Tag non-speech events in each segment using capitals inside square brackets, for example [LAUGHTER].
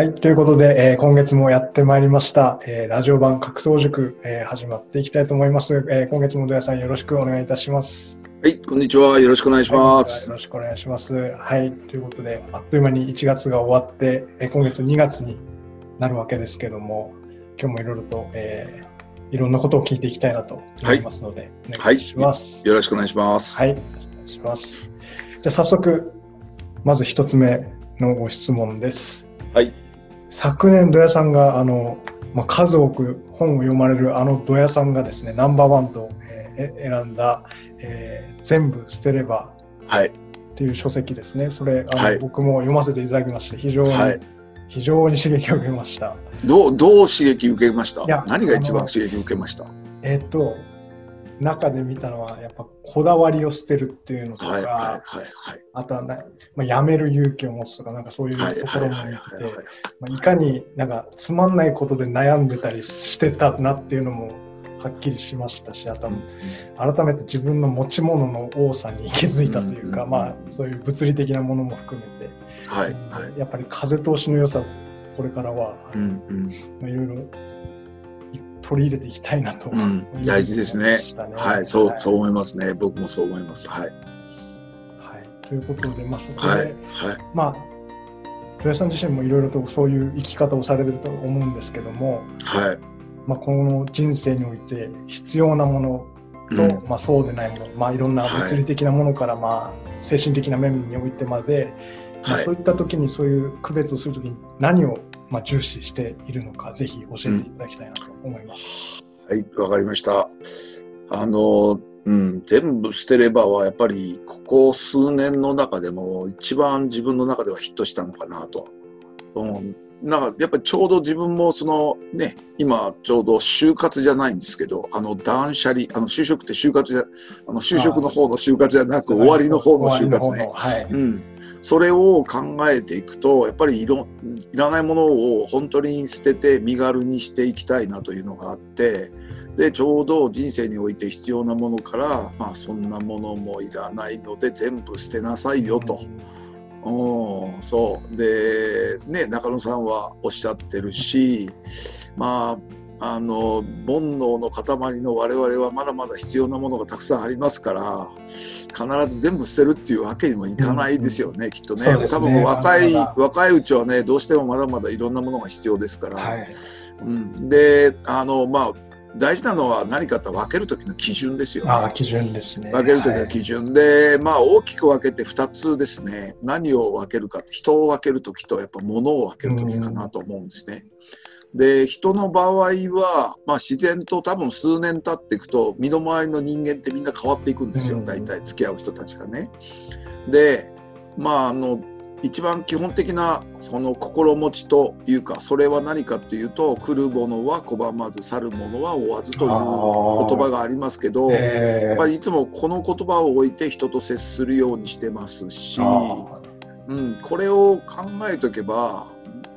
はい、ということで、えー、今月もやってまいりました、えー、ラジオ版格闘塾、えー、始まっていきたいと思います。えー、今月も土屋さんよろしくお願いいたします。はい、こんにちは。よろしくお願いします。はい、よろしくお願いします。はい、ということで、あっという間に1月が終わって、えー、今月2月になるわけですけども、今日もいろいろと、えー、いろんなことを聞いていきたいなと思いますので、はい、お願いします、はい。よろしくお願いします。はい、お願いします。じゃあ早速、まず一つ目のご質問です。はい。昨年、土屋さんがあの、まあ、数多く本を読まれるあの土屋さんがですね、ナンバーワンと、えー、選んだ、えー、全部捨てればっていう書籍ですね。それ、あの、はい、僕も読ませていただきまして、非常に、はい、非常に刺激を受けました。どう、どう刺激受けました？何が一番刺激を受けました？えっ、ー、と、中で見たのは、やっぱこだわりを捨てるっていうのとか、はいはいはいはい、あとはな、まあ、やめる勇気を持つとか、なんかそういうところも見て、まあ、いかになんかつまんないことで悩んでたりしてたなっていうのもはっきりしましたし、あと改めて自分の持ち物の多さに気づいたというか、まあそういう物理的なものも含めて、はいはい、やっぱり風通しの良さ、これからは、うんうん。まあ、いろいろ取り入れていきたいなと、うん、大事ですね。はい、そう、はい、そう思いますね。僕もそう思います。はい。はい、ということで、まあ、そこで、はい、はい、まあ、土屋さん自身もいろいろとそういう生き方をされてると思うんですけども、はい。まあ、この人生において必要なものと、うん、まあ、そうでないもの、まあ、いろんな物理的なものから、まあ、精神的な面においてまで、まあ、そういった時にそういう区別をするときに何をまあ、重視しているのか、ぜひ教えていただきたいなと思います。うん、はい、わかりました。あの、うん、全部捨てればは、やっぱり、ここ数年の中でも、一番自分の中ではヒットしたのかなと。うん、なんか、やっぱりちょうど自分も、その、ね、今、ちょうど就活じゃないんですけど、あの、断捨離、あの、就職って就活じゃ、あの、就職の方の就活じゃなく、終わりの方の就活ね。はい。うん。それを考えていくとやっぱりいろいらないものを本当に捨てて身軽にしていきたいなというのがあってでちょうど人生において必要なものから、まあ、そんなものもいらないので全部捨てなさいよと。うん、そうでね中野さんはおっしゃってるしまああの煩悩の塊の我々はまだまだ必要なものがたくさんありますから必ず全部捨てるっていうわけにもいかないですよね、うん、きっとね、ね、多分若い若いうちはねどうしてもまだまだいろんなものが必要ですから、はい、うん、であのまあ大事なのは何かって分ける時の基準ですよね。あ基準ですね。分ける時の基準、はい、で、まあ大きく分けて2つですね。何を分けるか人を分ける時とやっぱ物を分ける時かなと思うんですね。うんで人の場合は、まあ、自然と多分数年経っていくと身の回りの人間ってみんな変わっていくんですよ、うん、大体付き合う人たちがね。でまああの一番基本的なその心持ちというかそれは何かっていうと来る者は拒まず去る者は追わずという言葉がありますけど、えー、やっぱりいつもこの言葉を置いて人と接するようにしてますし、うん、これを考えとけば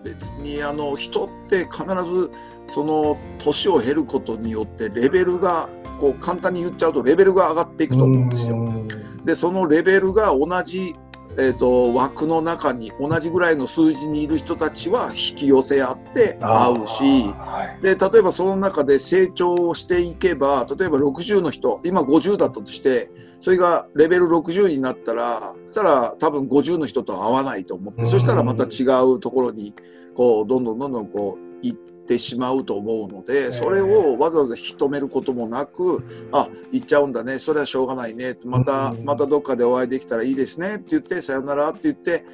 別にあの人って必ずその年を経ることによってレベルがこう簡単に言っちゃうとレベルが上がっていくと思うんですよ。でそのレベルが同じ、えーと、枠の中に同じぐらいの数字にいる人たちは引き寄せ合って会うし、はい、で例えばその中で成長していけば例えば60の人今50だったとしてそれがレベル60になったらそしたら多分50の人と会わないと思ってそしたらまた違うところにこうどんどんどんどんこう行ってしまうと思うのでそれをわざわざ引き止めることもなくあ行っちゃうんだねそれはしょうがないねまたまたどっかでお会いできたらいいですねって言ってさよならって言って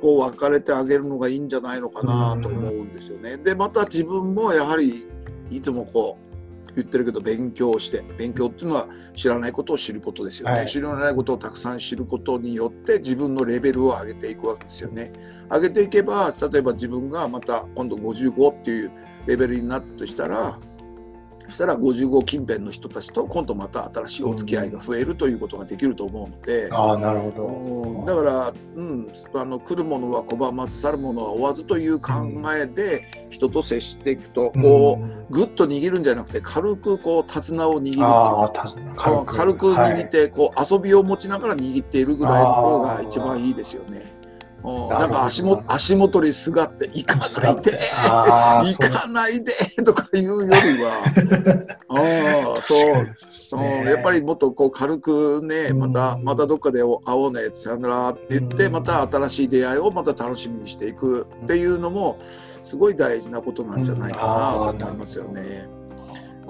こう別れてあげるのがいいんじゃないのかなと思うんですよね。でまた自分もやはりいつもこう言ってるけど勉強して勉強っていうのは知らないことを知ることですよね、はい、知らないことをたくさん知ることによって自分のレベルを上げていくわけですよね。上げていけば例えば自分がまた今度55っていうレベルになったとしたらそしたら55近辺の人たちと今度また新しいお付き合いが増えるということができると思うので、うん、あなるほど。だから、うん、あの来るものは拒まず去るものは追わずという考えで人と接していくと、こうぐっと握るんじゃなくて軽くこう手綱を握るっていう。軽く。軽く握って、はい、こう遊びを持ちながら握っているぐらいの方が一番いいですよね。なんか足も足元にすがって行かないで。行かないでとかいうよりは。[LAUGHS] あそう。そう、やっぱりもっとこう軽くねまたまたどっかで会おうねさよならって言ってまた新しい出会いをまた楽しみにしていくっていうのもすごい大事なことなんじゃないかなと思いますよね。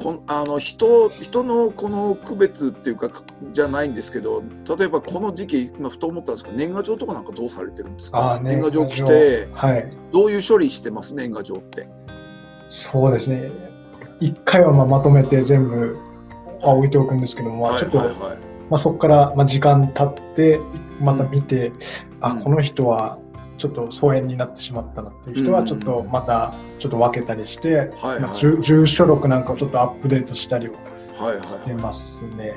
こあの人人のこの区別っていうかじゃないんですけど例えばこの時期今ふと思ったんですけど年賀状とかなんかどうされてるんですか？年賀状来て、はい、どういう処理してます？年賀状って。そうですね。一回はまあまとめて全部あ置いておくんですけども、ちょっと、はいはい、まあ、そこからまあ時間経ってまた見て、うん、あこの人はちょっと疎遠になってしまったなっていう人はちょっとまたちょっと分けたりして、はいはい。まあ、住所録なんかをちょっとアップデートしたりをしてますね。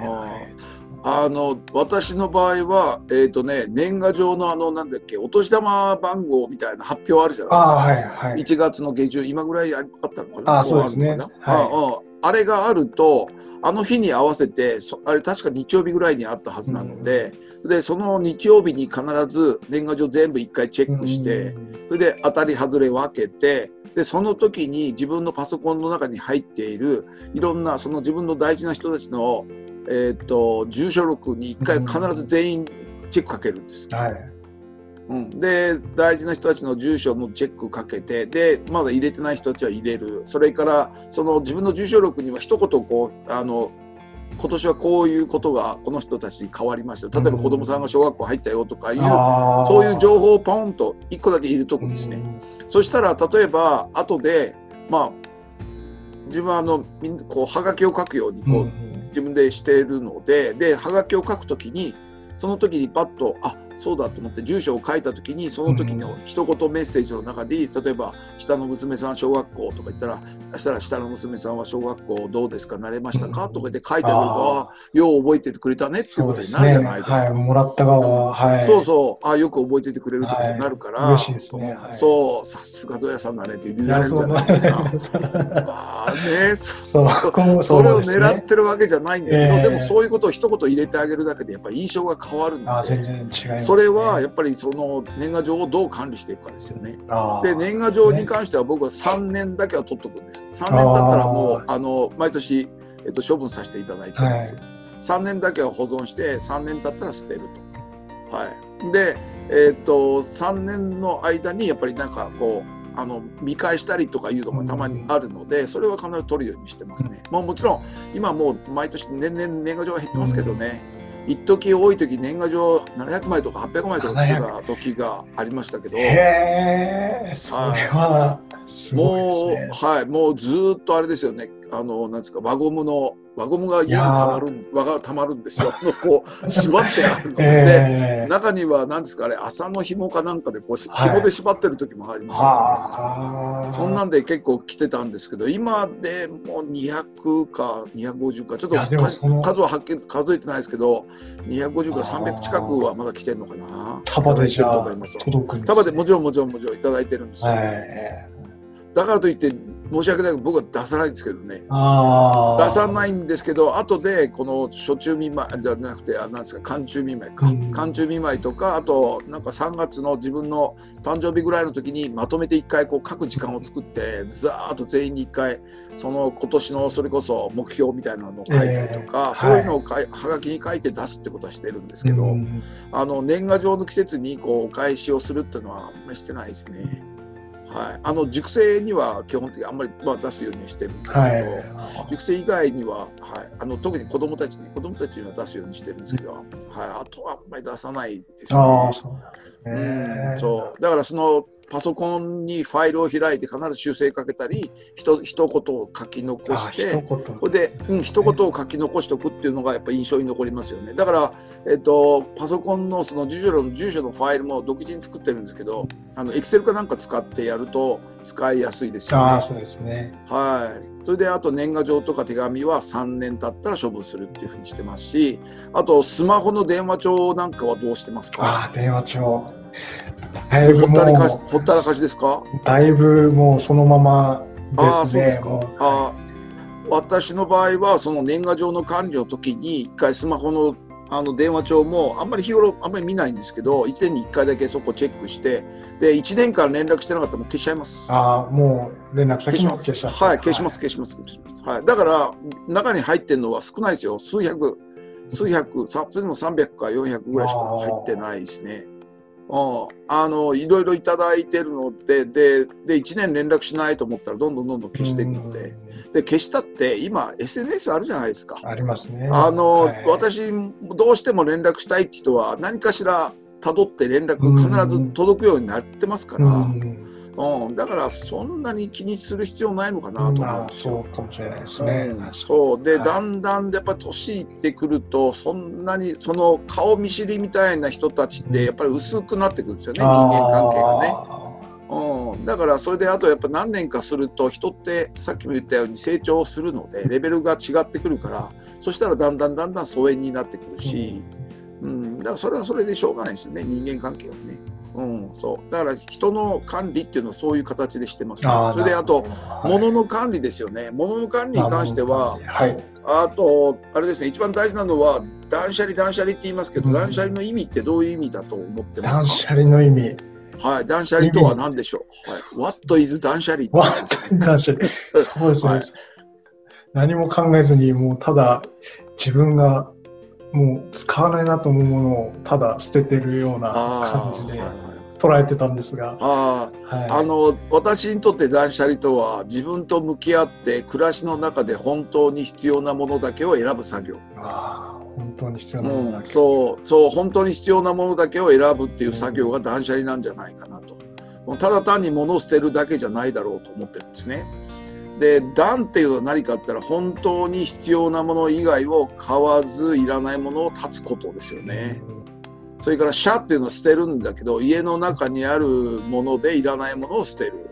あの私の場合は、えーとね、年賀状のあのなんだっけお年玉番号みたいな発表あるじゃないですか、はいはい、1月の下旬今ぐらいあったのかな？あそうですね、はい、あれがあるとあの日に合わせてあれ確か日曜日ぐらいにあったはずなのでうん、でその日曜日に必ず年賀状全部一回チェックして、うん、それで当たり外れ分けてでその時に自分のパソコンの中に入っているいろんなその自分の大事な人たちの、えーと、住所録に一回必ず全員チェックかけるんです。はい。うん、で大事な人たちの住所のチェックかけてでまだ入れてない人たちは入れる。それからその自分の住所録には一言こうあの今年はこういうことがこの人たちに変わりました。例えば子供さんが小学校入ったよとかいう、うん、そういう情報をポンと1個だけ入れとくんですね。うん、そしたら例えば後でまあ自分はあのこうはがきを書くようにこう、自分でしているのでではがきを書くときにその時にパッとあそうだと思って住所を書いた時にその時の一言メッセージの中で例えば下の娘さん小学校とか言ったらそしたら下の娘さんは小学校どうですか慣れましたか、とかで書いてあるとよう覚えててくれたねっていうことになるじゃないですか。すねはい、もらった側は、はい、そうそう。あよく覚えててくれるってことになるから、嬉しいですね、そうさすが土屋さんだねって言われるじゃないですか。あね [LAUGHS] そうそれを狙ってるわけじゃないんだけど、えー、でもそういうことを一言入れてあげるだけでやっぱり印象が変わるんで。あ全然違いそれはやっぱりその年賀状をどう管理していくかですよね。で年賀状に関しては僕は3年だけは取っとくんです。3年だったらもうあの毎年、えっと、処分させていただいてます。はい、3年だけは保存して3年経ったら捨てると。はい、で、えっと3年の間にやっぱりなんかこうあの見返したりとかいうのがたまにあるので、それは必ず取るようにしてますね。まあ、もちろん今もう毎年年々年賀状は減ってますけどね。一時多い時年賀状700枚とか800枚とか作った時がありましたけど、へえ、それはすごいですね。もうはいもうずっとあれですよね。あのなんですか輪ゴムの輪ゴムが家にたまる輪がたまるんですよ。こう [LAUGHS] 縛ってあるので、えー、中には何ですかあれ朝の紐かなんかでこう紐で縛ってる時もありましたね、そんなんで結構来てたんですけど今でもう200か250かちょっと数ははっきり数えてないですけど250から300近くはまだ来てるのかな。束でじゃあ届くんです、ね、束でもちろんもちろんもちろんいただいてるんですよ。えー、だからといって申し訳ないけど僕は出さないんですけどね。出さないんですけど後でこの初中見舞いじゃなくてあなんですか寒中見舞いか、うん、寒中見舞いとかあとなんか3月の自分の誕生日ぐらいの時にまとめて1回こう書く時間を作ってざーっと全員に1回その今年のそれこそ目標みたいなのを書いたりとか、えー、そういうのをかい、はがきに書いて出すってことはしてるんですけど、うん、あの年賀状の季節にこうお返しをするっていうのはあんまりしてないですね。はい、あの熟成には基本的にあんまり、まあ、出すようにしてるんですけど、はい、熟成以外には、はい、あの特に子どもたちに子どもたちには出すようにしてるんですけど、はい、あとはあんまり出さないですね。あそううん、そう。だからそのパソコンにファイルを開いて必ず修正かけたりひと一言を書き残してそれで、うん、一言を書き残しておくっていうのがやっぱ印象に残りますよね。だから、えっと、パソコンのその住所の住所のファイルも独自に作ってるんですけどあのエクセルかなんか使ってやると使いやすいですよね。あそうですね。はい。それであと年賀状とか手紙は3年経ったら処分するっていうふうにしてますしあとスマホの電話帳なんかはどうしてますか？あ電話帳だいぶほったらかしほったらかしですか？だいぶもうそのままですね。あ私の場合はその年賀状の管理の時に一回スマホのあの電話帳もあんまり日頃あんまり見ないんですけど1年に1回だけそこチェックしてで1年間連絡してなかったらもう消しちゃいます。ああ、もう連絡先も消します。はい消します消します消します。はい。だから中に入ってるのは少ないですよ。数百数百さそれでも300か400ぐらいしか入ってないですね。うんあのいろいろいただいてるのででで1年連絡しないと思ったらどんどんどんどん消していくので。で消したって今 SNS あるじゃないですか。ありますね。あの、はい。私どうしても連絡したいって人は何かしら辿って連絡必ず届くようになってますから、うん。うんだからそんなに気にする必要ないのかなと思うんまあ、ですよ。そうかもしれないですね。うん。そう。で、はい。だんだんやっぱ年いってくるとそんなにその顔見知りみたいな人たちってやっぱり薄くなってくるんですよね、人間関係がね。うん、だからそれであとやっぱ何年かすると人ってさっきも言ったように成長するのでレベルが違ってくるからそしたらだんだんだんだん疎遠になってくるし、うん、だからそれはそれでしょうがないですよね人間関係はね。うん、そう。だから人の管理っていうのはそういう形でしてます、ねそれであと、はい。物の管理ですよね。物の管理に関してははい、あとあれですね一番大事なのは断捨離断捨離って言いますけど、うん。断捨離の意味ってどういう意味だと思ってますか？断捨離の意味。はい、断捨離とは何でしょう、はい、?What is 断捨離わ断捨離？[LAUGHS] そうですね、はい。何も考えずに、もうただ自分がもう使わないなと思うものをただ捨ててるような感じで捉えてたんですが、あー。はい、あの私にとって断捨離とは自分と向き合って暮らしの中で本当に必要なものだけを選ぶ作業、あー本当に必要うなものだけ、ん、そうそう本当に必要なものだけを選ぶっていう作業が断捨離なんじゃないかなと。もうただ単に物を捨てるだけじゃないだろうと思ってるんですねで断っていうのは何かって言ったら本当に必要なもの以外を買わずいらないものを断つことですよね、それから「社」っていうのは捨てるんだけど家の中にあるものでいらないものを捨てる。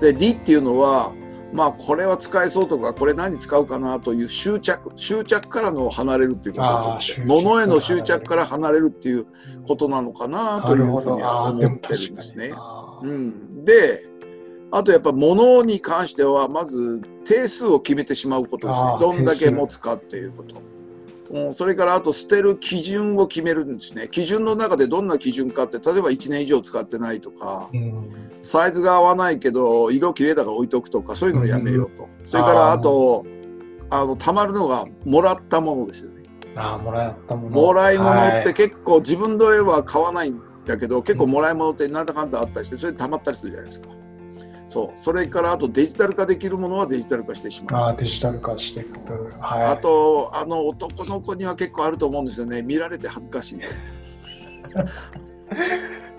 で「理」っていうのはまあこれは使えそうとかこれ何使うかなという執着執着からの離れるっていうことだと物への執着から離れるっていうことなのかなというふうには思ってるんですね。うん、であとやっぱ物に関してはまず定数を決めてしまうことですね。どんだけ持つかっていうこと、うん、それからあと捨てる基準を決めるんですね。基準の中でどんな基準かって例えば1年以上使ってないとかうん。サイズが合わないけど色綺麗だから置いとくとかそういうのをやめようと、それからあとあのたまるのがもらったものですよね。あーもらったもの。もらい物っはい。て結構自分の絵は買わないんだけど結構もらい物ってなんだかんだあったりしてそれで溜まったりするじゃないですか。そう。それからあとデジタル化できるものはデジタル化してしまう。あーデジタル化していくはい。あとあの男の子には結構あると思うんですよね。見られて恥ずかしい。[LAUGHS]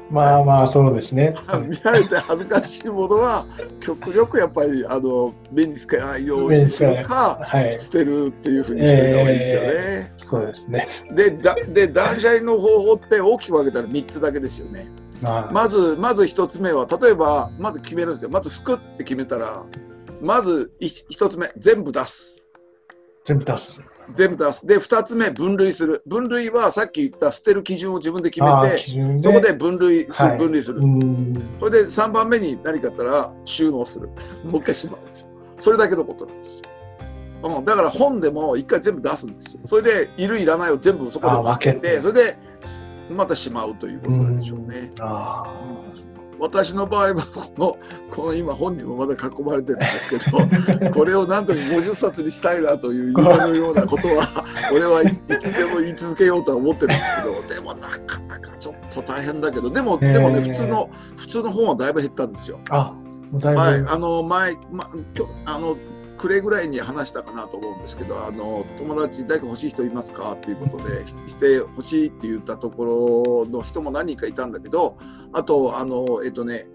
まあまあそうですね。[LAUGHS] 見られて恥ずかしいものは極力やっぱりあの目につけないようにするかはい。捨てるっていうふうにしておいた方がいいですよね。そうですね。でだで断捨離の方法って大きく分けたら3つだけですよね。まずまず1つ目は例えばまず決めるんですよ。まず服って決めたらまず1つ目全部出す。全部出す。全部出す。で2つ目分類する。分類はさっき言った捨てる基準を自分で決めてそこで分類する、はい。分類する。うん。それで3番目に何かあったら収納する。もう一回しまう。それだけのことなんですよ、うん、だから本でも一回全部出すんですよ。それでいるいらないを全部そこで分けて。それでまたしまうということなんでしょうね、あ私の場合はこのこの今本にもまだ囲まれてるんですけど [LAUGHS] これをなんとか50冊にしたいなという夢のようなことは [LAUGHS] 俺はいいつでも言い続けようとは思ってるんですけどでもなかなかちょっと大変だけどでもでもね普通の普通の本はだいぶ減ったんですよ。はい、あの前、ま、今日あの暮れぐらいに話したかなと思うんですけどあの友達誰か欲しい人いますか？っていうことでしして欲しいって言ったところの人も何人かいたんだけどあとあのえっとね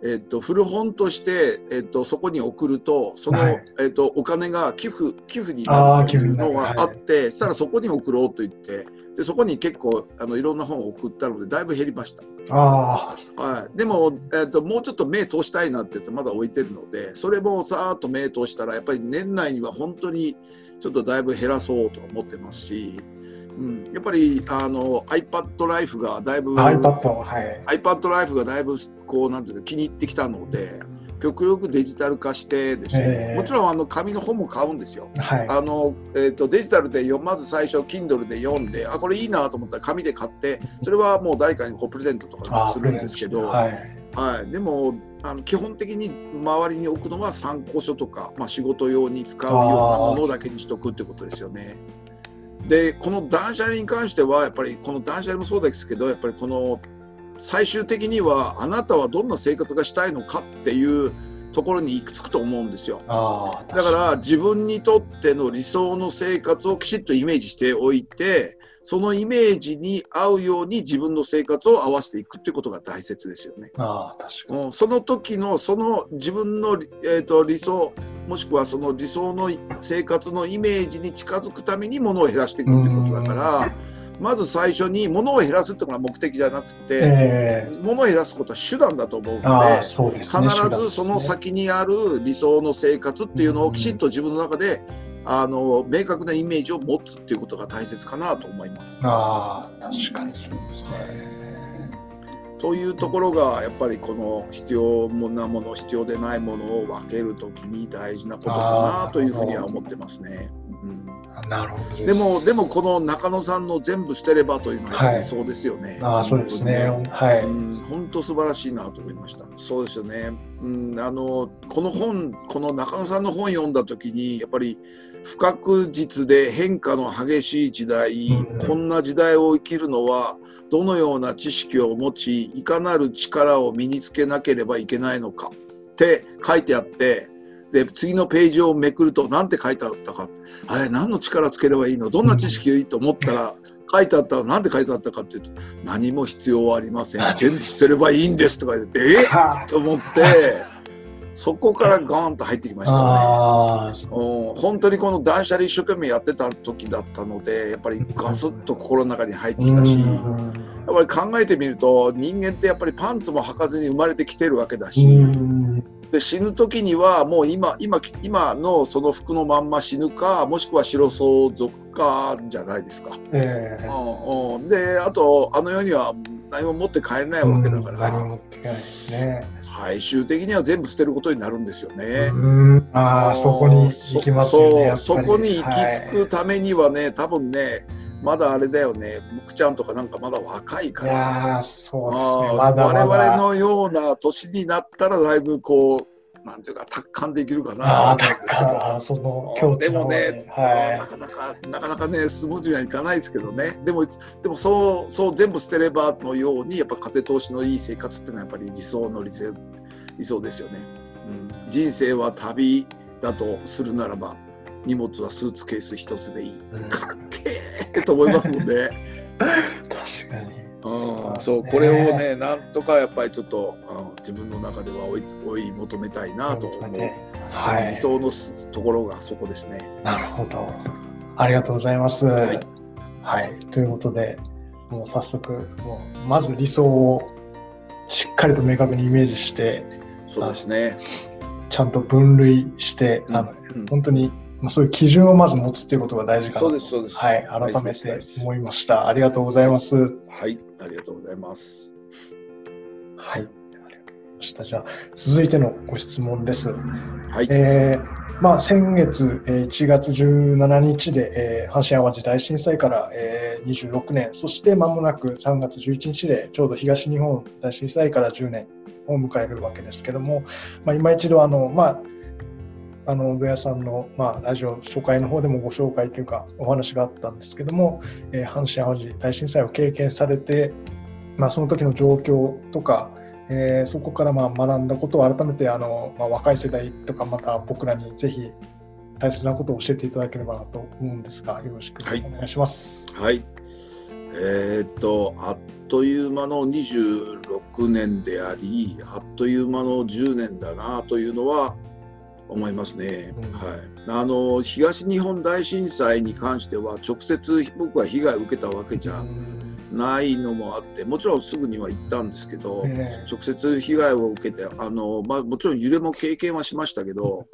えっと、古本として、えっと、そこに送るとその、はい。えっと、お金が寄付寄付になるというのがあって、そしたらそこに送ろうと言ってでそこに結構あのいろんな本を送ったのでだいぶ減りました。あはい、でも、えー、ともうちょっと目通したいなってやつまだ置いてるのでそれもさーっと目通したらやっぱり年内には本当にちょっとだいぶ減らそうと思ってますし、うん、やっぱりあの iPad ライフがだいぶあ iPad はい。iPad ライフがだいぶこうなんていうか気に入ってきたので極力デジタル化してですね、えーもちろんあの紙の本も買うんですよ。はい。あのえー、とデジタルで読まず最初 Kindle で読んであこれいいなと思ったら紙で買ってそれはもう誰かにこうプレゼントとかするんですけど、はい。はい、でもあの基本的に周りに置くのは参考書とか、まあ、仕事用に使うようなものだけにしとくってことですよね。でこの断捨離に関してはやっぱりこの断捨離もそうですけどやっぱりこの最終的にはあなたはどんな生活がしたいのかっていうところに行き着くと思うんですよ。だから自分にとっての理想の生活をきちっとイメージしておいてそのイメージに合うように自分の生活を合わせていくっていうことが大切ですよね。ああ、確かに。うんその時のその自分の、えー、と理想もしくはその理想の生活のイメージに近づくために物を減らしていくってことだからまず最初に物を減らすっていうのが目的じゃなくて、ええ物を減らすことは手段だと思うので。ね。必ずその先にある理想の生活っていうのをきちんと自分の中であの明確なイメージを持つっていうことが大切かなと思います。ああ、確かにそうですね。というところがやっぱりこの必要なもの必要でないものを分けるときに大事なことかなというふうには思ってますね。うんなるほどでもでもこの中野さんの全部捨てればというのはやりそうですよね。ああ、そうですね。はい。うん本当素晴らしいなと思いました。そうですよね。うん、あのこの本この中野さんの本読んだ時にやっぱり不確実で変化の激しい時代、うんこんな時代を生きるのはどのような知識を持ちいかなる力を身につけなければいけないのかって書いてあって。で次のページをめくると何て書いてあったか。あれ何の力つければいいの？どんな知識がいいと思ったら、書いてあったら何て書いてあったかっていうと何も必要はありません。全部捨てればいいんですとか言ってえ？はと思ってそこからガーンと入ってきましたよね。う。うん。本当にこの断捨離一生懸命やってた時だったのでやっぱりガスッと心の中に入ってきたしやうん。っぱり考えてみると人間ってやっぱりパンツも履かずに生まれてきてるわけだしうんで死ぬ時にはもう今今今のその服のまんま死ぬかもしくは白相続かじゃないですか。ええうんうん、であとあの世には何も持って帰れないわけだから、っていかないですね。最終的には全部捨てることになるんですよね。うんああ、そこに行きますよね。そうそこに行き着はくためにはね、多分ねまだあれだよね。むくちゃんとかなんかまだ若いい、から。そうですね。まだまだ。我々のような年になったらだいぶこうなんていうか達観できるかな。あその境地でもね、はなかなかなかなかねスムーズにはいかないですけどね。でもでもそうそう全部捨てればのようにやっぱ風通しのいい生活っていうのはやっぱり理想の理想理想ですよね、うん、人生は旅だとするならば荷物はスーツケース一つでいい、うん。かっけーと思いますもんね。い。確かに。うん、そうこれをねなんとかやっぱりちょっとうん自分の中では追い追い求めたいなと思う、はい。理想のすところがそこですね。なるほど。ありがとうございます。いはい。ということで、もう早速、もうまず理想をしっかりと明確にイメージして、そうですね。ちゃんと分類して、あのうん本当に、まあ、そういう基準をまず持つっていうことが大事かなとそうですそうです。はい、改めて思いました。ありがとうございます。はい、ありがとうございます。はい。ありがとうございました。じゃあ、続いてのご質問です。はい。えーまあ、先月、えー1月17日で、えー阪神・淡路大震災から、えー26年、そして間もなく3月11日でちょうど東日本大震災から10年を迎えるわけですけども、まあ、今一度あの、まあ、あの上谷さんの、まあ、ラジオ初回の方でもご紹介というかお話があったんですけども、えー阪神・淡路大震災を経験されて、まあ、その時の状況とか、えーそこからまあ学んだことを改めてあの、まあ、若い世代とかまた僕らにぜひ大切なことを教えていただければなと思うんですがよろしくはいお願いします。はい。えーっと、あっという間の26年であり、あっという間の10年だなというのは思いますね。うんはい。あの、東日本大震災に関しては、直接僕は被害を受けたわけじゃないのもあってもちろんすぐには行ったんですけど、ええ直接被害を受けてあの、まあ、もちろん揺れも経験はしましたけど、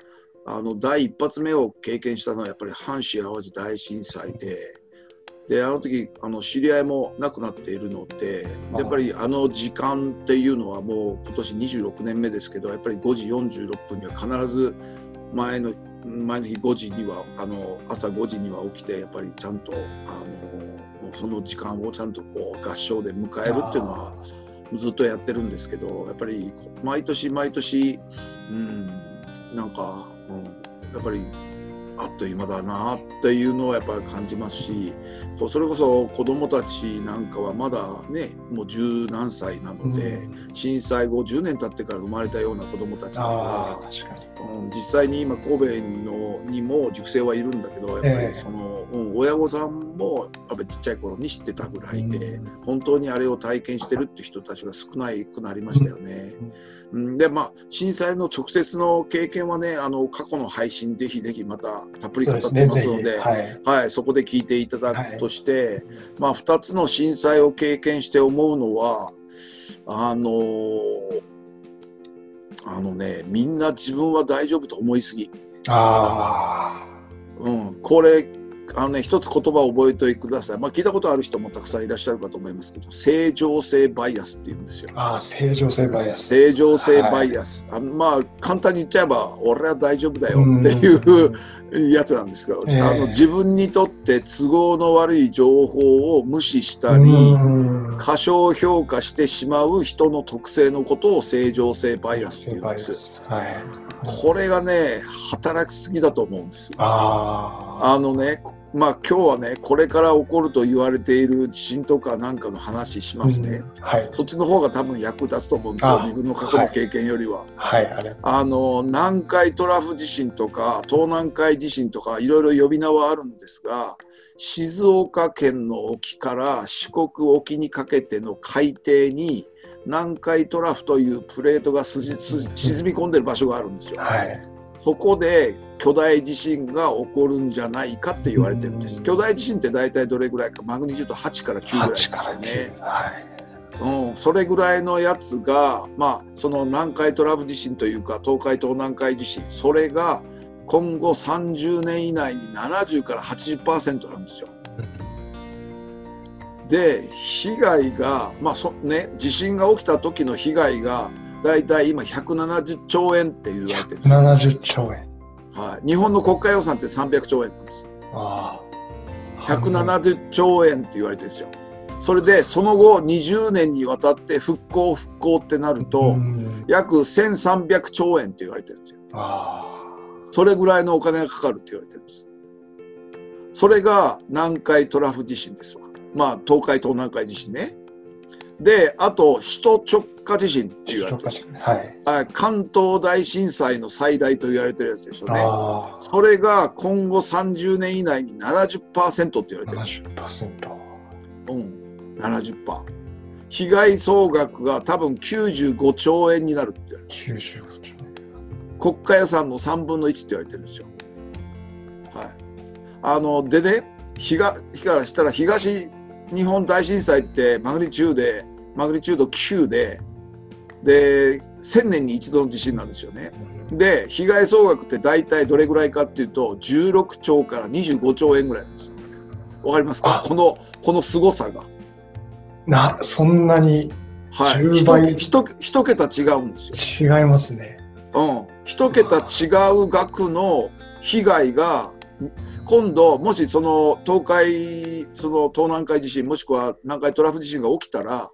あの第一発目を経験したのはやっぱり阪神・淡路大震災でであの時あの知り合いも亡くなっているのでやっぱりあの時間っていうのはもう今年26年目ですけどやっぱり5時46分には必ず前の前の日5時にはあの朝5時には起きてやっぱりちゃんとあのその時間をちゃんとこう合唱で迎えるっていうのはずっとやってるんですけどやっぱり毎年毎年うんなんか、うん、やっぱりあっという間だなっていうのはやっぱり感じますしそれこそ子どもたちなんかはまだねもう十何歳なので、うん、震災後10年経ってから生まれたような子どもたちだからうん、実際に今神戸のにも塾生はいるんだけどやっぱりその、えー、うん、親御さんもやっちっちゃい頃に知ってたぐらいで、うん、本当にあれを体験してるって人たちが少ないくなりましたよね。うん。でまあ震災の直接の経験はねあの過去の配信ぜひぜひまたたっぷり語ってますので、ね、はい、はい、そこで聞いていただくとして、はい、まあ2つの震災を経験して思うのはあのあのねみんな自分は大丈夫と思いすぎ。あうん、これあのね、一つ言葉を覚えておいてください。まあ、聞いたことある人もたくさんいらっしゃるかと思いますけど、正常性バイアスって言うんですよ。ああ、正常性バイアス。正常性バイアス。はい、あまあ、簡単に言っちゃえば、俺は大丈夫だよっていうやつなんですけど、えー、あの自分にとって都合の悪い情報を無視したり、過小評価してしまう人の特性のことを正常性バイアスって言うんです。はい、これがね、働きすぎだと思うんです。ああのね、まあ今日はねこれから起こると言われている地震とかなんかの話しますね、うん。はい、そっちの方が多分役立つと思うんですよ自分の過去の経験よりは。はい、はい、あの南海トラフ地震とか東南海地震とかいろいろ呼び名はあるんですが静岡県の沖から四国沖にかけての海底に南海トラフというプレートが沈み込んでる場所があるんですよ。はいそこで巨大地震が起こるんじゃないかって言われてるんです。巨大地震って大体どれぐらいか、マグニチュード8から9ぐらいですよね。うん、それぐらいのやつが、まあ、その南海トラフ地震というか東海東南海地震それが今後30年以内に70から80%なんですよ。で被害が、まあそね、地震が起きた時の被害が大体今170兆円って言われてるんです170兆円。はい。日本の国家予算って300兆円なんです。ああ。170兆円って言われてるんですよ。それでその後20年にわたって復興復興ってなると約1300兆円って言われてるんですよ。それぐらいのお金がかかるって言われてるんです。それが南海トラフ地震ですわ。まあ東海東南海地震ね。で、あと首都直下地震っていうやつ、はい、関東大震災の再来と言われてるやつでしょうね。それが今後30年以内に70%って言われてる。70%。うん、70%。被害総額が多分95兆円になるって言われてる。95兆円。国家予算の3分の1って言われてるんですよ。はい。あの、でね、東からしたら東日本大震災ってマグニチュードマグニチュード9でで1000年に一度の地震なんですよね。で被害総額って大体どれぐらいかっていうと16兆から25兆円ぐらいなんですわかりますか？このこの凄さが。なそんなにはい、倍？一一桁違うんですよ。違いますね。うん、一桁違う額の被害が今度もしその東海その東南海地震もしくは南海トラフ地震が起きたら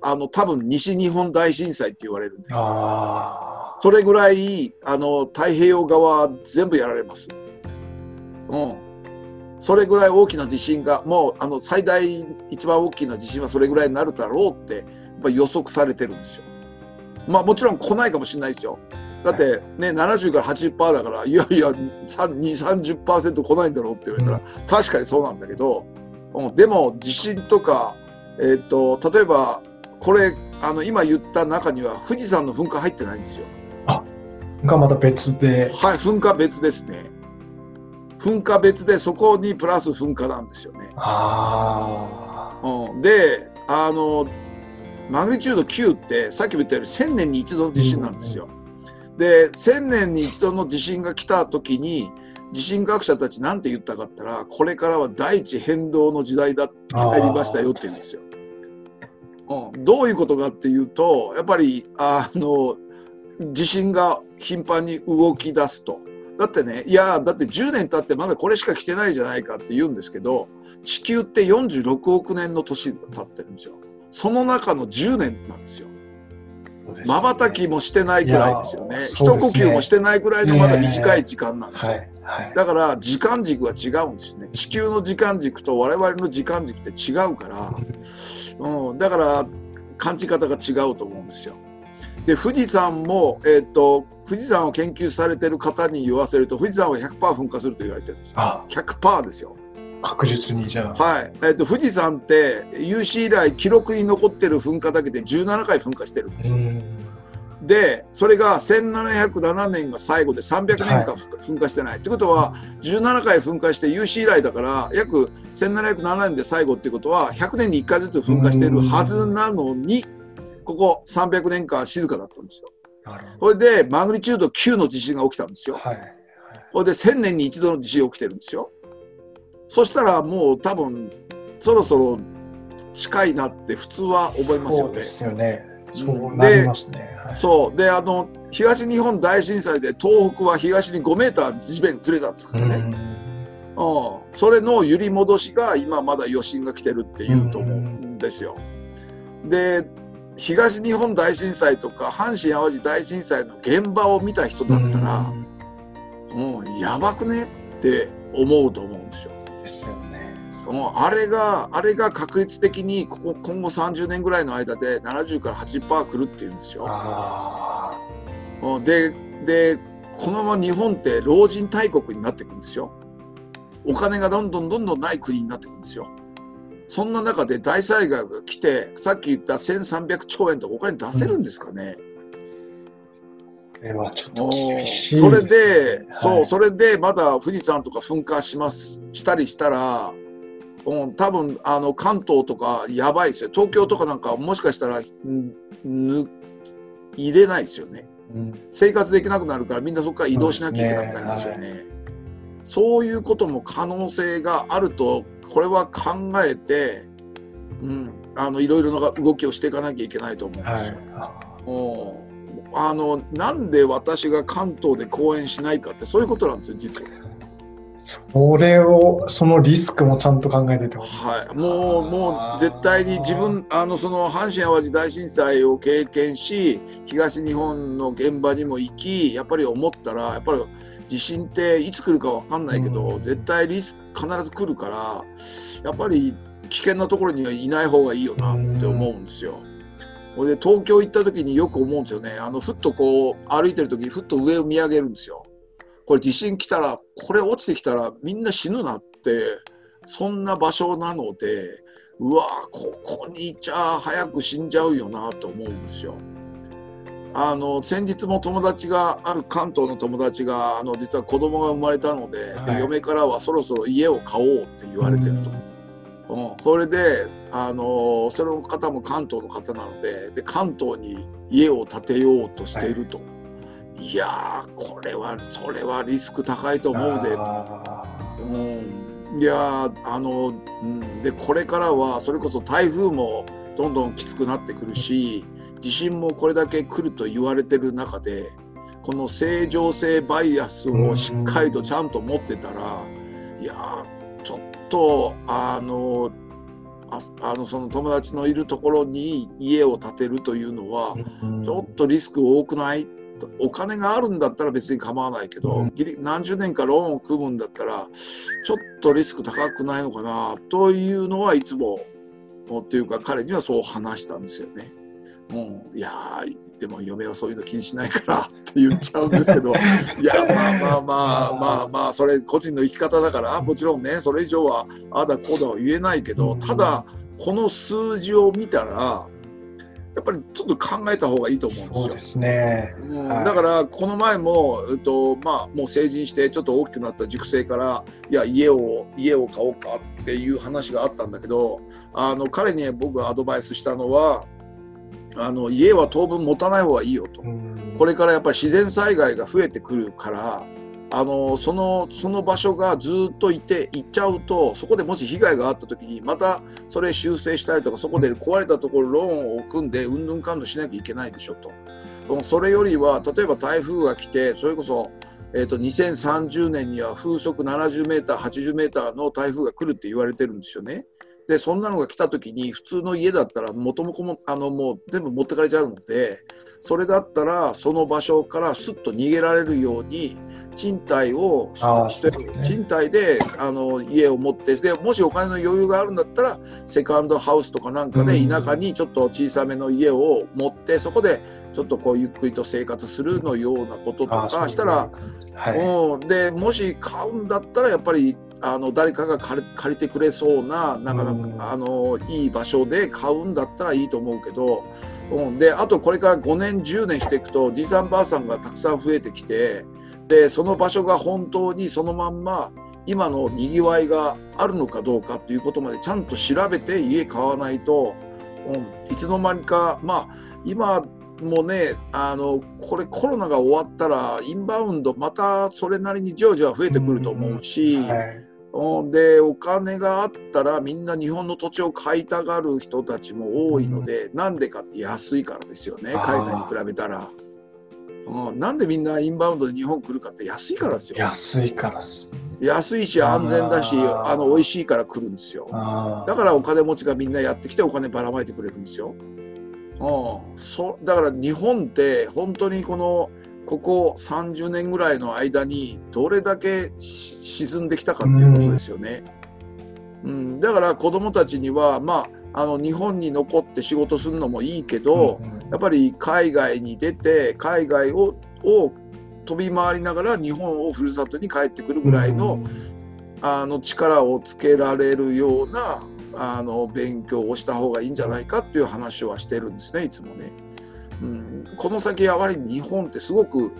あの多分西日本大震災って言われるんですそれぐらいあの太平洋側全部やられます。うん、それぐらい大きな地震がもうあの最大一番大きな地震はそれぐらいになるだろうってやっぱ予測されてるんですよ。まあもちろん来ないかもしれないですよ。だってね、70から80%だから、いやいや、2、30%来ないんだろうって言われたら、確かにそうなんだけど、うん、でも地震とか、えーと、と例えばこれあの今言った中には富士山の噴火入ってないんですよ。あがまた別で。はい噴火別ですね。噴火別でそこにプラス噴火なんですよね。あうん、であのマグニチュード9ってさっきも言ったように1000年に一度の地震なんですよ。うん、で1000年に一度の地震が来た時に地震学者たちなんて言ったかったらこれからは大地変動の時代だって入りましたよって言うんですよ。うん、どういうことかっていうとやっぱりあの地震が頻繁に動き出すと。だってねいやだって10年経ってまだこれしか来てないじゃないかって言うんですけど地球って46億年の年経ってるんですよ。その中の10年なんですよ。まばたきもしてないぐらいですよね。一呼吸もしてないぐらいのまだ短い時間なんですよ。だから時間軸は違うんですね。地球の時間軸と我々の時間軸って違うから、うん、だから感じ方が違うと思うんですよ。で富士山も、えーと、富士山を研究されてる方に言わせると富士山は100%噴火すると言われてるんですよ。100%ですよ。確実にじゃあ。はい。えっ、ー、と富士山って有史以来記録に残ってる噴火だけで17回噴火してるんですよ。でそれが1707年が最後で300年間噴火してない。はい、ってことは17回噴火して有史以来だから約1707年で最後っていうことは100年に1回ずつ噴火してるはずなのにここ300年間静かだったんですよ。それでマグニチュード9の地震が起きたんですよ。はい、それで1000年に一度の地震起きてるんですよ。そしたらもう多分そろそろ近いなって普通は思いますよね。そうですよね。そうなりますね。はい、そうであの東日本大震災で東北は東に5メーター地面ずれたんですからね。うん、それの揺り戻しが今まだ余震が来てるっていうと思うんですよ。で東日本大震災とか阪神・淡路大震災の現場を見た人だったら、もうやばくねって思うと思うんですよ。ですよね。もうあれがあれが確率的にここ今後30年ぐらいの間で70から80%くるっていうんですよ。ででこのまま日本って老人大国になっていくんですよ。お金がどんどんどんどんない国になっていくんですよ。そんな中で大災害が来てさっき言った1300兆円とかお金出せるんですかね、うんれはちょっと厳しい、ね、それで、そう、それでまだ富士山とか噴火します、したりしたら、うん、多分あの関東とかやばいですよ。東京とかなんかもしかしたら、ぬ入れないですよね、うん、生活できなくなるからみんなそこから移動しなきゃいけなくなりますよね。ねはい、そういうことも可能性があると、これは考えて、うん、あのいろいろな動きをしていかなきゃいけないと思うんですよ。はいあのなんで私が関東で講演しないかってそういうことなんですよ実は。それをそのリスクもちゃんと考えててはい、もうもう絶対に自分あのその阪神・淡路大震災を経験し東日本の現場にも行きやっぱり思ったらやっぱり地震っていつ来るか分かんないけど、うん、絶対リスク必ず来るからやっぱり危険なところにはいない方がいいよなって思うんですよ。うんほで東京行った時によく思うんですよねあのふっとこう歩いてる時にふっと上を見上げるんですよ。これ地震来たらこれ落ちてきたらみんな死ぬなってそんな場所なのでうわここにいちゃ早く死んじゃうよなと思うんですよ。あの先日も友達がある関東の友達があの実は子供が生まれたのではい、で嫁からはそろそろ家を買おうって言われてると。うん、それで、あのその方も関東の方なのでで関東に家を建てようとしていると、はい、いやこれはそれはリスク高いと思うで、うん、いやあの、うん、でこれからはそれこそ台風もどんどんきつくなってくるし地震もこれだけ来ると言われてる中でこの正常性バイアスをしっかりとちゃんと持ってたら、いやとあのあのその友達のいるところに家を建てるというのはちょっとリスク多くない？お金があるんだったら別に構わないけど、何十年かローンを組むんだったらちょっとリスク高くないのかな？というのはいつもっていうか彼にはそう話したんですよね。もういやでも嫁はそういうの気にしないからって言っちゃうんですけどいやまあまあまあ [LAUGHS] まあまあそれ個人の生き方だからもちろんねそれ以上はああだこうだは言えないけどただこの数字を見たらやっぱりちょっと考えた方がいいと思うんですよ。だからこの前も、えっとまあ、もう成人してちょっと大きくなった塾生からいや家を家を買おうかっていう話があったんだけどあの彼に僕がアドバイスしたのはあの家は当分持たない方がいいよと、これからやっぱり自然災害が増えてくるからあのそのその場所がずっといて行っちゃうとそこでもし被害があった時にまたそれ修正したりとかそこで壊れたところローンを組んでうんぬんかんぬんしなきゃいけないでしょと。それよりは例えば台風が来てそれこそ、えーと、2030年には風速70メーター80メーターの台風が来るって言われてるんですよね。でそんなのが来た時に普通の家だったら元も子もあのもう全部持ってかれちゃうのでそれだったらその場所からすっと逃げられるように賃貸をして、ね、賃貸であの家を持ってでもしお金の余裕があるんだったらセカンドハウスとかなんかで田舎にちょっと小さめの家を持ってそこでちょっとこうゆっくりと生活するのようなこととかしたら、はい、うん、でもし買うんだったらやっぱりあの誰かが借りてくれそうななかなかあのいい場所で買うんだったらいいと思うけど、うん、であとこれから5年10年していくとじいさんばあさんがたくさん増えてきてでその場所が本当にそのまんま今のにぎわいがあるのかどうかということまでちゃんと調べて家買わないと、うん、いつの間にかまあ今もねあのこれコロナが終わったらインバウンドまたそれなりにじわじわ増えてくると思うし、うん、でお金があったらみんな日本の土地を買いたがる人たちも多いのでなんでかって安いからですよね海外に比べたら。うん、なんでみんなインバウンドで日本来るかって安いからですよ。安いから安いし安全だしあの美味しいから来るんですよ。だからお金持ちがみんなやってきてお金ばらまいてくれるんですよ。うん、そだから日本って本当にこのここ30年ぐらいの間にどれだけ沈んできたかっていうことですよね。うん、うん、だから子どもたちにはまああの日本に残って仕事するのもいいけど、やっぱり海外に出て海外をを飛び回りながら日本をふるさとに帰ってくるぐらいのうん、あの力をつけられるようなあの勉強をした方がいいんじゃないかっていう話はしてるんですねいつもね。うん、この先やはり日本ってすごく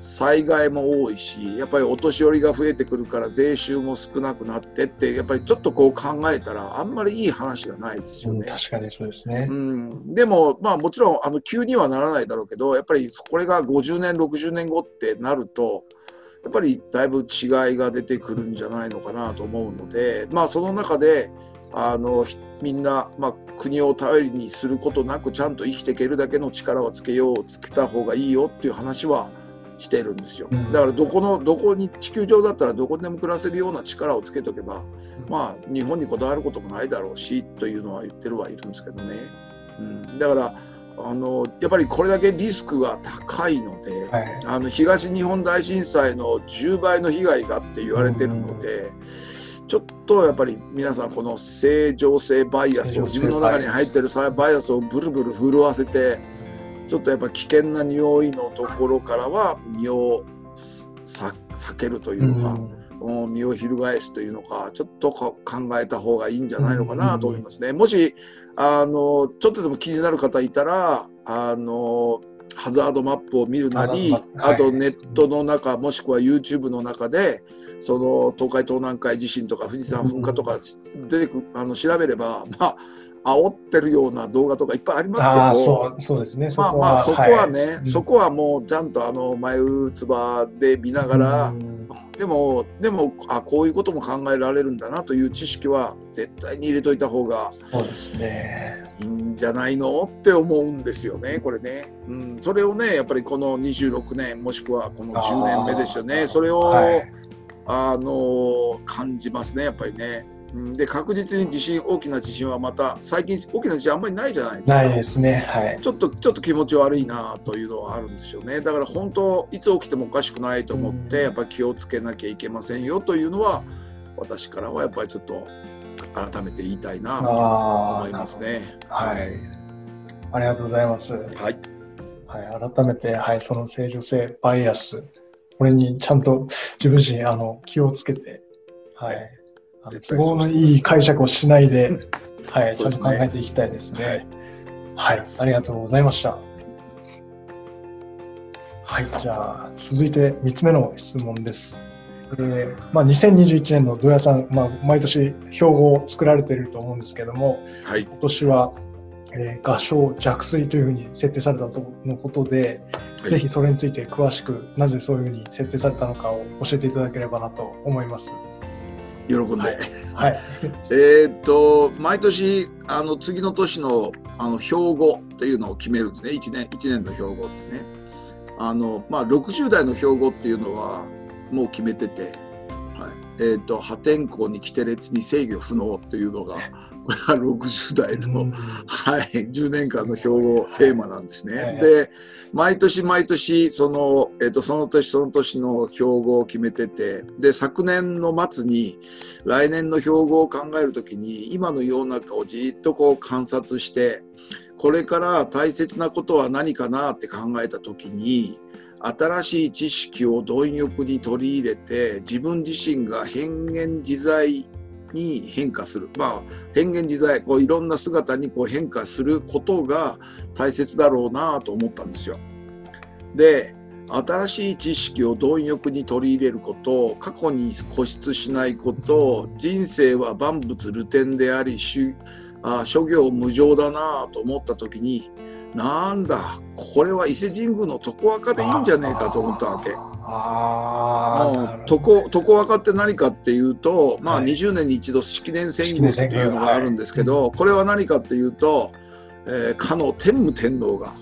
災害も多いしやっぱりお年寄りが増えてくるから税収も少なくなってってやっぱりちょっとこう考えたらあんまりいい話がないですよね。うん、確かにそうですね、うん、でもまあもちろんあの急にはならないだろうけどやっぱりこれが50年60年後ってなるとやっぱりだいぶ違いが出てくるんじゃないのかなと思うのでまあその中であのみんな、まあ、国を頼りにすることなくちゃんと生きていけるだけの力をつけようつけた方がいいよっていう話はしてるんですよ、だからどこのどこに地球上だったらどこでも暮らせるような力をつけとけば、まあ日本にこだわることもないだろうしというのは言ってるはいるんですけどね、うん、だからあのやっぱりこれだけリスクが高いので、はい、あの東日本大震災の10倍の被害がって言われてるので。うんちょっとやっぱり皆さんこの正常性バイアスを自分の中に入ってるバイアスをブルブル震わせてちょっとやっぱ危険な匂いのところからは身を避けるというのか、うん、身を翻すというのかちょっと考えた方がいいんじゃないのかなと思いますね。もしあのちょっとでも気になる方いたらあのハザードマップを見るなり、はい、あとネットの中もしくは YouTube の中でその東海東南海地震とか富士山噴火とか出てく、[LAUGHS] あの調べればまあ煽ってるような動画とかいっぱいありますけど。そうですね。まあまあそこはね、はい、そこはもうちゃんとあの前うつばで見ながら、でもでもあこういうことも考えられるんだなという知識は絶対に入れといた方がそうですね。いいんじゃないのって思うんですよねこれね、うん、それをねやっぱりこの26年もしくはこの10年目ですよね。それを、はい、あの感じますねやっぱりね。で確実に地震大きな地震はまた最近大きな地震あんまりないじゃないですか。ないですね。はい。ちょっとちょっと気持ち悪いなというのはあるんですよね。だから本当いつ起きてもおかしくないと思って、やっぱ気をつけなきゃいけませんよというのは私からはやっぱりちょっと改めて言いたいなと思いますね。はい。ありがとうございます。はい。はい、改めて、はい、その正常性バイアスこれにちゃんと自分自身あの気をつけて、はい、あの都合のいい解釈をしないで、[LAUGHS] はい、ちゃんと考えていきたいですね。はい、ありがとうございました。はい、じゃあ続いて3つ目の質問です。えーまあ、2021年の土屋さん、まあ、毎年標語を作られていると思うんですけども、はい、今年はえー、画商弱水というふうに設定されたとのことで、はい、ぜひそれについて詳しくなぜそういうふうに設定されたのかを教えていただければなと思います。喜んで、はい、はい、[LAUGHS] えっと毎年あの次の年のあの標語というのを決めるんですね。1年 ,1 年の標語ってね。あの、まあ、60代の標語っていうのはもう決めてて、はい。えーと、破天荒に来て列に制御不能というのがこれは60代の、はい、10年間の標語テーマなんですね。で毎年毎年その,、えーと、その年その年の標語を決めててで昨年の末に来年の標語を考える時に今の世の中をじっとこう観察してこれから大切なことは何かなって考えた時に新しい知識を貪欲に取り入れて自分自身が変幻自在に変化するまあ変幻自在こういろんな姿にこう変化することが大切だろうなと思ったんですよ。で新しい知識を貪欲に取り入れること過去に固執しないこと人生は万物流転でありあ諸行無常だなと思った時になんだこれは伊勢神宮の床若でいいんじゃねえかと思ったわけ。あ床床若って何かっていうと、まあ、20年に一度式年遷宮っていうのがあるんですけど、これは何かっていうと、えー、かの天武天皇が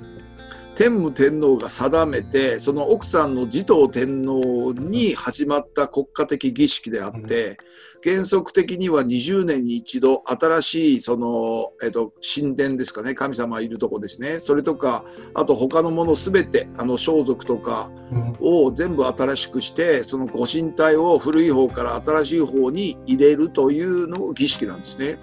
天武天皇が定めてその奥さんの持統天皇に始まった国家的儀式であって、原則的には20年に一度新しいその、えっと、神殿ですかね神様いるとこですね。それとかあと他のもの全てあの装束とかを全部新しくしてそのご神体を古い方から新しい方に入れるというの儀式なんですね。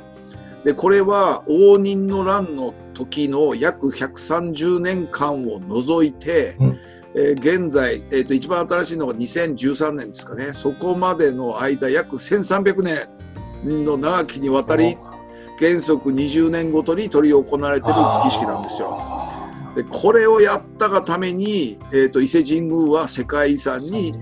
でこれは応仁の乱の時の約130年間を除いて、うん、えー、現在、えーと、一番新しいのが2013年ですかね。そこまでの間約1300年の長きにわたり原則20年ごとに執り行われている儀式なんですよ。でこれをやったがために、えーと伊勢神宮は世界遺産に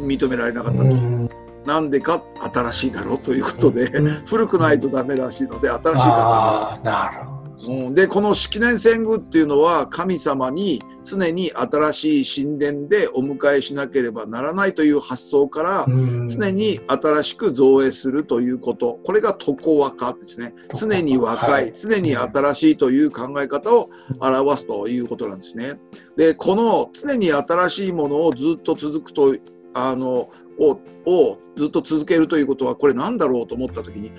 認められなかったと。なんでか新しいだろうということで、うん、古くないとダメらしいので新しいからダメだうん、でこの式年遷宮っていうのは神様に常に新しい神殿でお迎えしなければならないという発想から常に新しく造営するということ。これが床若ですね常に若い、常に新しいという考え方を表すということなんですね。でこの常に新しいものをずっと続くとあのををずっと続けるということはこれなんだろうと思った時に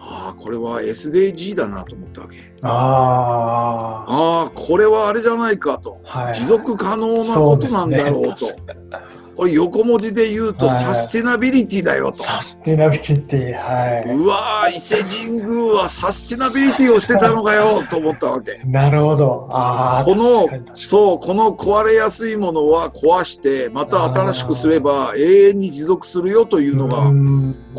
ああこれは SDG だなと思ったわけ。ああこれはあれじゃないかと、はい、持続可能なことなんだろうと。これ横文字で言うとサステナビリティだよと。サステナビリティ、はい。うわー、伊勢神宮はサステナビリティをしてたのかよ [LAUGHS] と思ったわけ。なるほど。ああ。この、そう、この壊れやすいものは壊して、また新しくすれば永遠に持続するよというのが、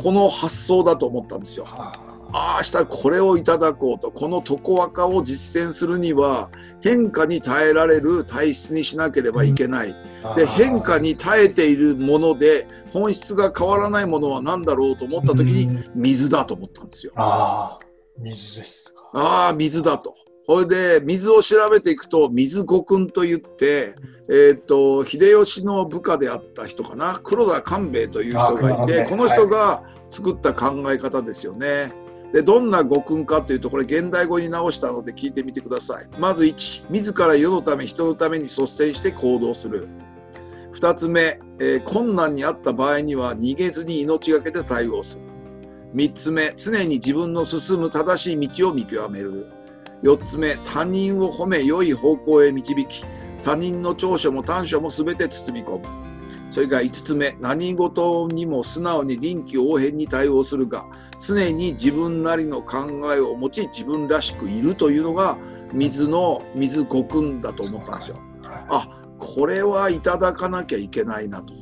この発想だと思ったんですよ。ああしたらこれをいただこうとこの床若を実践するには変化に耐えられる体質にしなければいけない、うん、で変化に耐えているもので本質が変わらないものは何だろうと思った時に水だと思ったんですよ。ああ水ですああ水だと。それで水を調べていくと水五君といって、えーと、秀吉の部下であった人かな？黒田官兵衛という人がいてこの人が作った考え方ですよね。でどんな語訓かというとこれ現代語に直したので聞いてみてください。まず1自ら世のため人のために率先して行動する。2つ目、えー、困難にあった場合には逃げずに命がけで対応する。3つ目常に自分の進む正しい道を見極める。4つ目他人を褒め良い方向へ導き他人の長所も短所も全て包み込む。それから5つ目何事にも素直に臨機応変に対応するが常に自分なりの考えを持ち自分らしくいるというのが水の水五訓だと思ったんですよ。あこれはいただかなきゃいけないなと。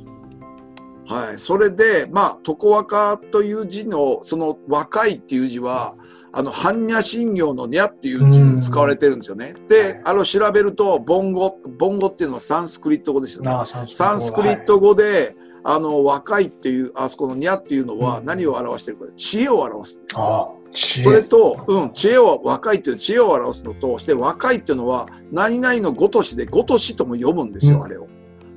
はい、それでまあ床若という字のその若いっていう字はあの般若心経のにゃっていう字に使われてるんですよね。で、あの調べると、ボンゴ、ボンゴっていうのはサンスクリット語ですよね。サンスクリット語で、あの若いっていうあそこのにゃっていうのは何を表してるか知恵を表すんですそれと、うん、知恵を若いっていう知恵を表すのとして若いっていうのは何々のごとしでごとしとも読むんですよ、うん、あれを。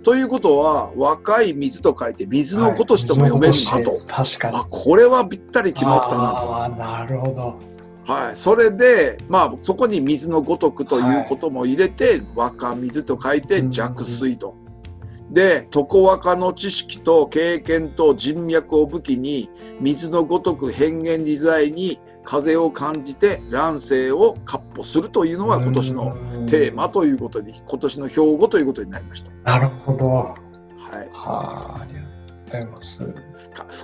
ということは若い水と書いて水のごとしとも読めるなと、はい、確かに。あこれはぴったり決まったなと。あなるほど。はい、それで、まあ、そこに水のごとくということも入れて、はい、若水と書いて弱水と。で常若の知識と経験と人脈を武器に水のごとく変幻自在に風を感じて乱世を闊歩するというのが今年のテーマということに今年の標語ということになりました。なるほど。はい。はあ、ありがとうございます。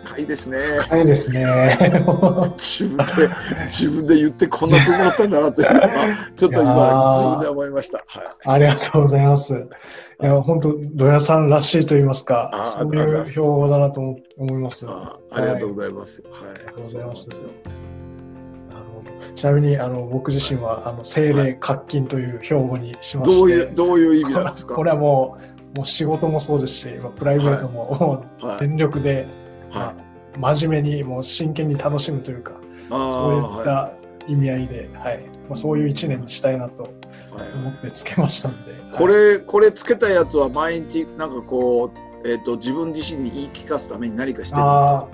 深いですね。深いですね。[LAUGHS] 自分で自分で言ってこんなすごかったんだなというのは [LAUGHS] ちょっと今自分で思いました。はい。ありがとうございます。いや、本当、土屋さんらしいと言いますか、そういう標語だなと思います。あありがとうございます。はい。ありがとうございます。ちなみに、あの、僕自身は、あの、精霊活金という標語にしまして、どういう、どういう意味なんですか？[LAUGHS] これはもう、もう仕事もそうですし、プライベートも、はい、[LAUGHS] 全力で、はい、真面目に、もう真剣に楽しむというか、そういった意味合いで、はい、まあ、そういう一年にしたいなと思ってつけましたんで。はい。これこれつけたやつは毎日なんかこう、えーと、自分自身に言い聞かすために何かしてるんですか？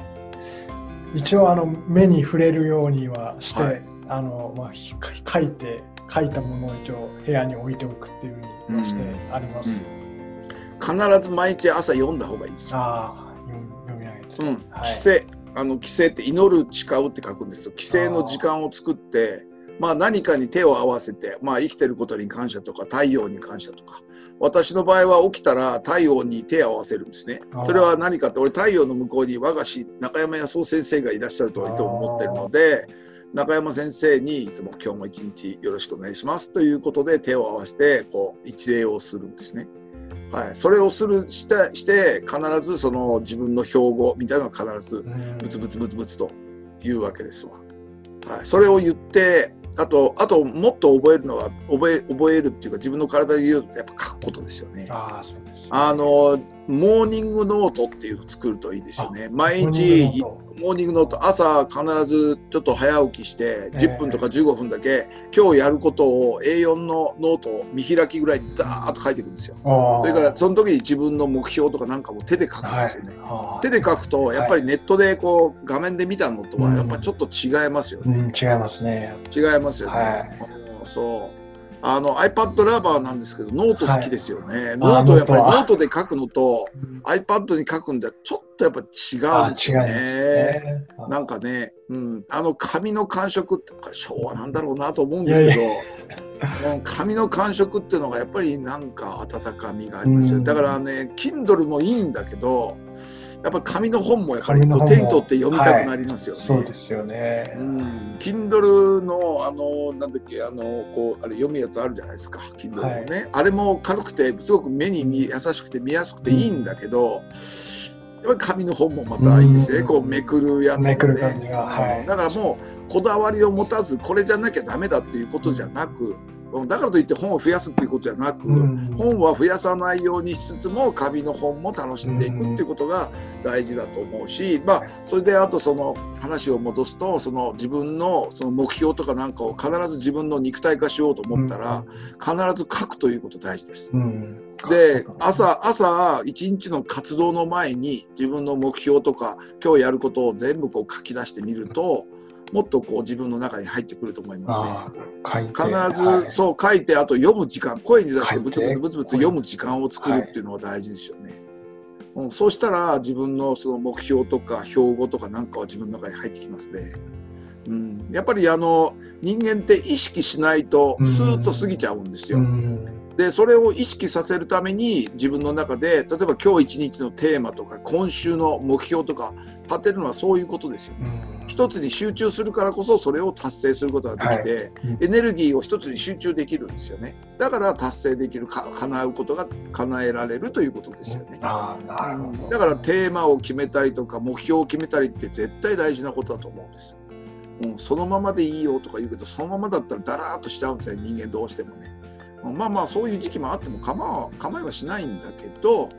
一応あの目に触れるようにはして、はい、あのまあ、書いて書いたものを一応部屋に置いておくっていうふうにしてあります、うん。うん、必ず毎日朝読んだ方がいいですよ。あ読み上げて、うん。はい、規制あの規制って祈る誓うって書くんですよ。規制の時間を作ってまあ、何かに手を合わせて、まあ、生きてることに感謝とか太陽に感謝とか。私の場合は起きたら太陽に手を合わせるんですね。それは何かって俺太陽の向こうに我が師中山康夫先生がいらっしゃるといつも思ってるので中山先生にいつも今日も一日よろしくお願いしますということで手を合わせてこう一礼をするんですね。はい、それをするしてして必ずその自分の標語みたいなのが必ずブツブツブツブツと言うわけですわ。はい、それを言ってあと、あと、もっと覚えるのは、覚え、覚えるっていうか、自分の体で言うと、やっぱ書くことですよね。ああ、そうです、ね、あの、モーニングノートっていうのを作るといいですよね。毎日、モーニングノート、朝必ずちょっと早起きして、10分とか15分だけ、今日やることを A4 のノートを見開きぐらいにザーッと書いていくんですよ。それから、その時に自分の目標とかなんかも手で書くんですよね。はい、手で書くと、やっぱりネットでこう、画面で見たのとは、やっぱちょっと違いますよね。うんうん、違いますね。違いますよね。はい、そう。あの iPad ラバーなんですけどノート好きですよね、はい、ノートやっぱりノートで書くのと iPad に書くんではちょっとやっぱ違うんですよね。ねなんかね、うん、あの紙の感触って昭和なんだろうなと思うんですけど。[LAUGHS] 紙の感触っていうのがやっぱりなんか温かみがありますよ、だからね Kindle もいいんだけどやっぱ紙の本もやっぱり手に取って読みたくなりますよね。はい、そうですよね。うん。Kindle のあのなんだっけあのこうあれ読むやつあるじゃないですか。Kindle のね、はい、あれも軽くてすごく目に優しくて見やすくていいんだけど。うんやっぱり紙の本もまたいいですね、こうめくるやつ、ね、はい、だからもうこだわりを持たずこれじゃなきゃダメだっていうことじゃなく、だからといって本を増やすっていうことじゃなく、うん、本は増やさないようにしつつも紙の本も楽しんでいくっていうことが大事だと思うし、まあそれであとその話を戻すとその自分のその目標とかなんかを必ず自分の肉体化しようと思ったら、必ず書くということ大事です。うん。で朝朝一日の活動の前に自分の目標とか今日やることを全部こう書き出してみるともっとこう自分の中に入ってくると思いますね。必ず、はい、そう書いてあと読む時間声に出してブツブツブツブツ読む時間を作るっていうのが大事ですよね。うん、そうしたら自分のその目標とか標語とかなんかは自分の中に入ってきますね。うん、やっぱりあの人間って意識しないとスーッと過ぎちゃうんですよ。でそれを意識させるために自分の中で例えば今日一日のテーマとか今週の目標とか立てるのはそういうことですよね。一つに集中するからこそそれを達成することができて、はい。エネルギーを一つに集中できるんですよね。だから達成できるか叶うことが叶えられるということですよね。あなるほど。だからテーマを決めたりとか目標を決めたりって絶対大事なことだと思うんですうん、そのままでいいよとか言うけどそのままだったらだらーっとしちゃうんですよ人間どうしてもね。まあまあそういう時期もあっても構わ構いはしないんだけど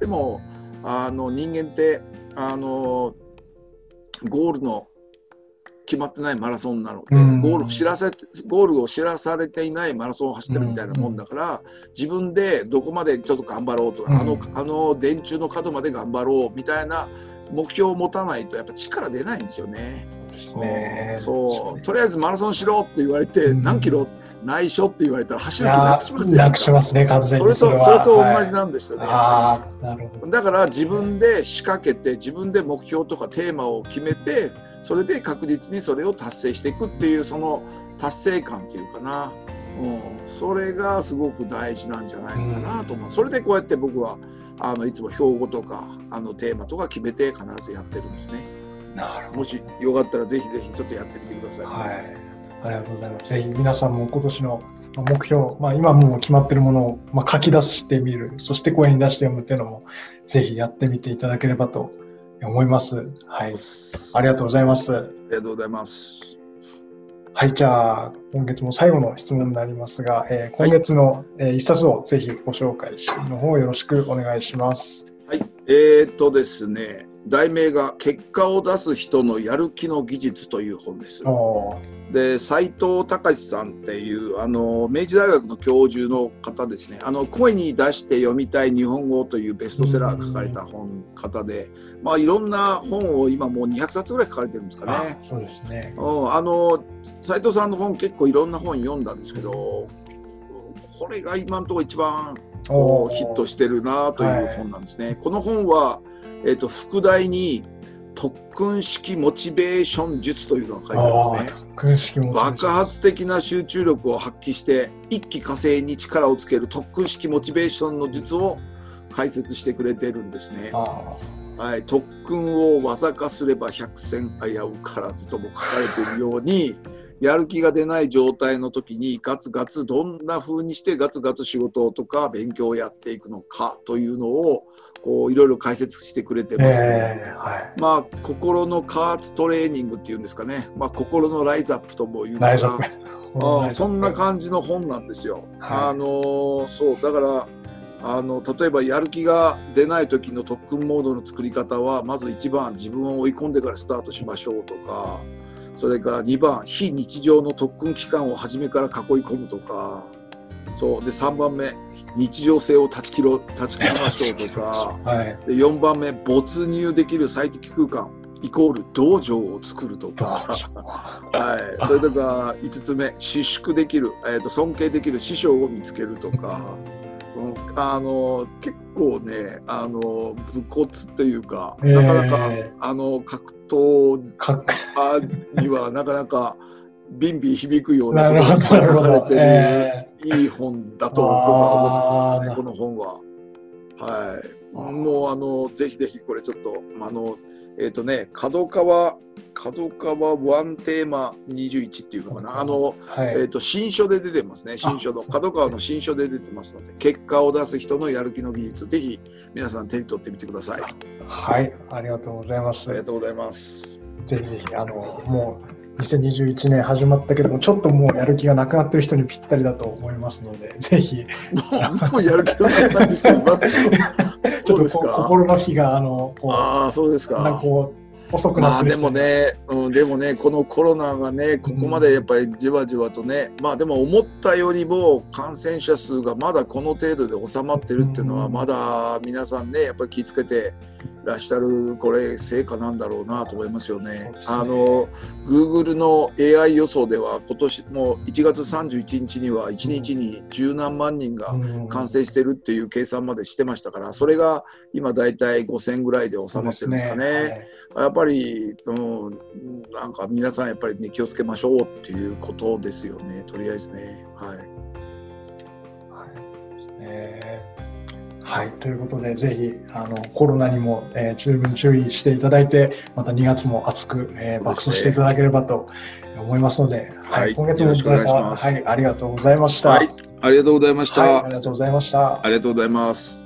でもあの人間ってあのゴールの決まってないマラソンなの。で、ゴール知らせゴールを知らされていないマラソンを走ってるみたいなもんだから、自分でどこまでちょっと頑張ろうとか、あのあの電柱の角まで頑張ろうみたいな目標を持たないとやっぱ力出ないんですよね。そうとりあえずマラソンしろって言われて、何キロ内緒って言われたら走る気なくしますよ。なくしますね、完全にそれとそれと同じなんですよね。はい、なるほど。だから自分で仕掛けて自分で目標とかテーマを決めてそれで確実にそれを達成していくっていうその達成感っていうかな、うん、それがすごく大事なんじゃないかなと思う。それでこうやって僕はあのいつも標語とかあのテーマとか決めて必ずやってるんですね。なるほどもしよかったらぜひぜひちょっとやってみてください。はいありがとうございます。ぜひ皆さんも今年の目標、まあ、今もう決まっているものを、まあ、書き出してみる、そして声に出して読むっていうのも、ぜひやってみていただければと思います。はい。ありがとうございます。ありがとうございます。はい、じゃあ、今月も最後の質問になりますが、えー、今月の、えー、一冊をぜひご紹介しの方よろしくお願いします。はい、えー、っとですね、題名が「結果を出す人のやる気の技術」という本です。で斉藤隆さんっていうあの明治大学の教授の方ですね「あの声に出して読みたい日本語」というベストセラー書かれた本方で、まあ、いろんな本を今もう200冊ぐらい書かれてるんですかね。そうですね、うん、あの斉藤さんの本結構いろんな本読んだんですけどこれが今のところ一番こうヒットしてるなという本なんですね。はい、この本はえーと、副題に特訓式モチベーション術というのが書いてあるんですね。爆発的な集中力を発揮して一気火星に力をつける特訓式モチベーションの術を解説してくれてるんですね。はい、特訓を技化すれば百戦危うからずとも書かれているようにやる気が出ない状態の時にガツガツどんな風にしてガツガツ仕事とか勉強をやっていくのかというのをこういろいろ解説してくれてますね、えーはい、まあ心の加圧トレーニングっていうんですかね、まあ、心のライズアップとも言うかな [LAUGHS] そんな感じの本なんですよ。はい、あのそうだからあの例えばやる気が出ない時の特訓モードの作り方はまず1番自分を追い込んでからスタートしましょうとかそれから2番非日常の特訓期間を初めから囲い込むとか。そう。で3番目日常性を断ち切ろ断ち切りましょうとか、はい、で4番目没入できる最適空間イコール道場を作るとか、[LAUGHS] はい、それとか5つ目私縮できる、えーと、尊敬できる師匠を見つけるとか。あの結構ねあの武骨というか、えー、なかなかあの格闘にはなかなかビンビン響くようなことが書かれてる、えー、いい本だと僕は思ってますねこの本は。はい、もうあのぜひぜひこれちょっとあのえっ、ー、とね角川角川ワンテーマ21っていうのかな、あの、はい、えっ、ー、と、新書で出てますね、新書の、角川の新書で出てますので、結果を出す人のやる気の技術、ぜひ皆さん手に取ってみてください。はい、ありがとうございます。ありがとうございます。ぜひぜひ、あの、もう、2021年始まったけども、ちょっともうやる気がなくなってる人にぴったりだと思いますので、ぜひ。もうやる気がなくなってる人います [LAUGHS] ちょっと心の火が、あの、こうああ、そうですか。なんかこう遅くなってまあでもね、うん、でもねこのコロナがねここまでやっぱりじわじわとね、うん、まあでも思ったよりも感染者数がまだこの程度で収まってるっていうのはまだ皆さんねやっぱり気をつけてらっしゃるこれ成果なんだろうなと思いますよね。ね。あの Google の AI 予想では今年も1月31日には1日に十何万人が感染してるっていう計算までしてましたからそれが今大体5000ぐらいで収まってるんですかね。ねはい、やっぱり、うん、なんか皆さんやっぱり、ね、気をつけましょうっていうことですよね。とりあえずね。はい、はい。えーはい、ということで、ぜひあのコロナにも、えー、十分注意していただいて、また2月も熱く、えー、爆走していただければと思いますので、はい、今月もお疲れ様、はい、ありがとうございました。はい、ありがとうございました、ありがとうございました。ありがとうございます。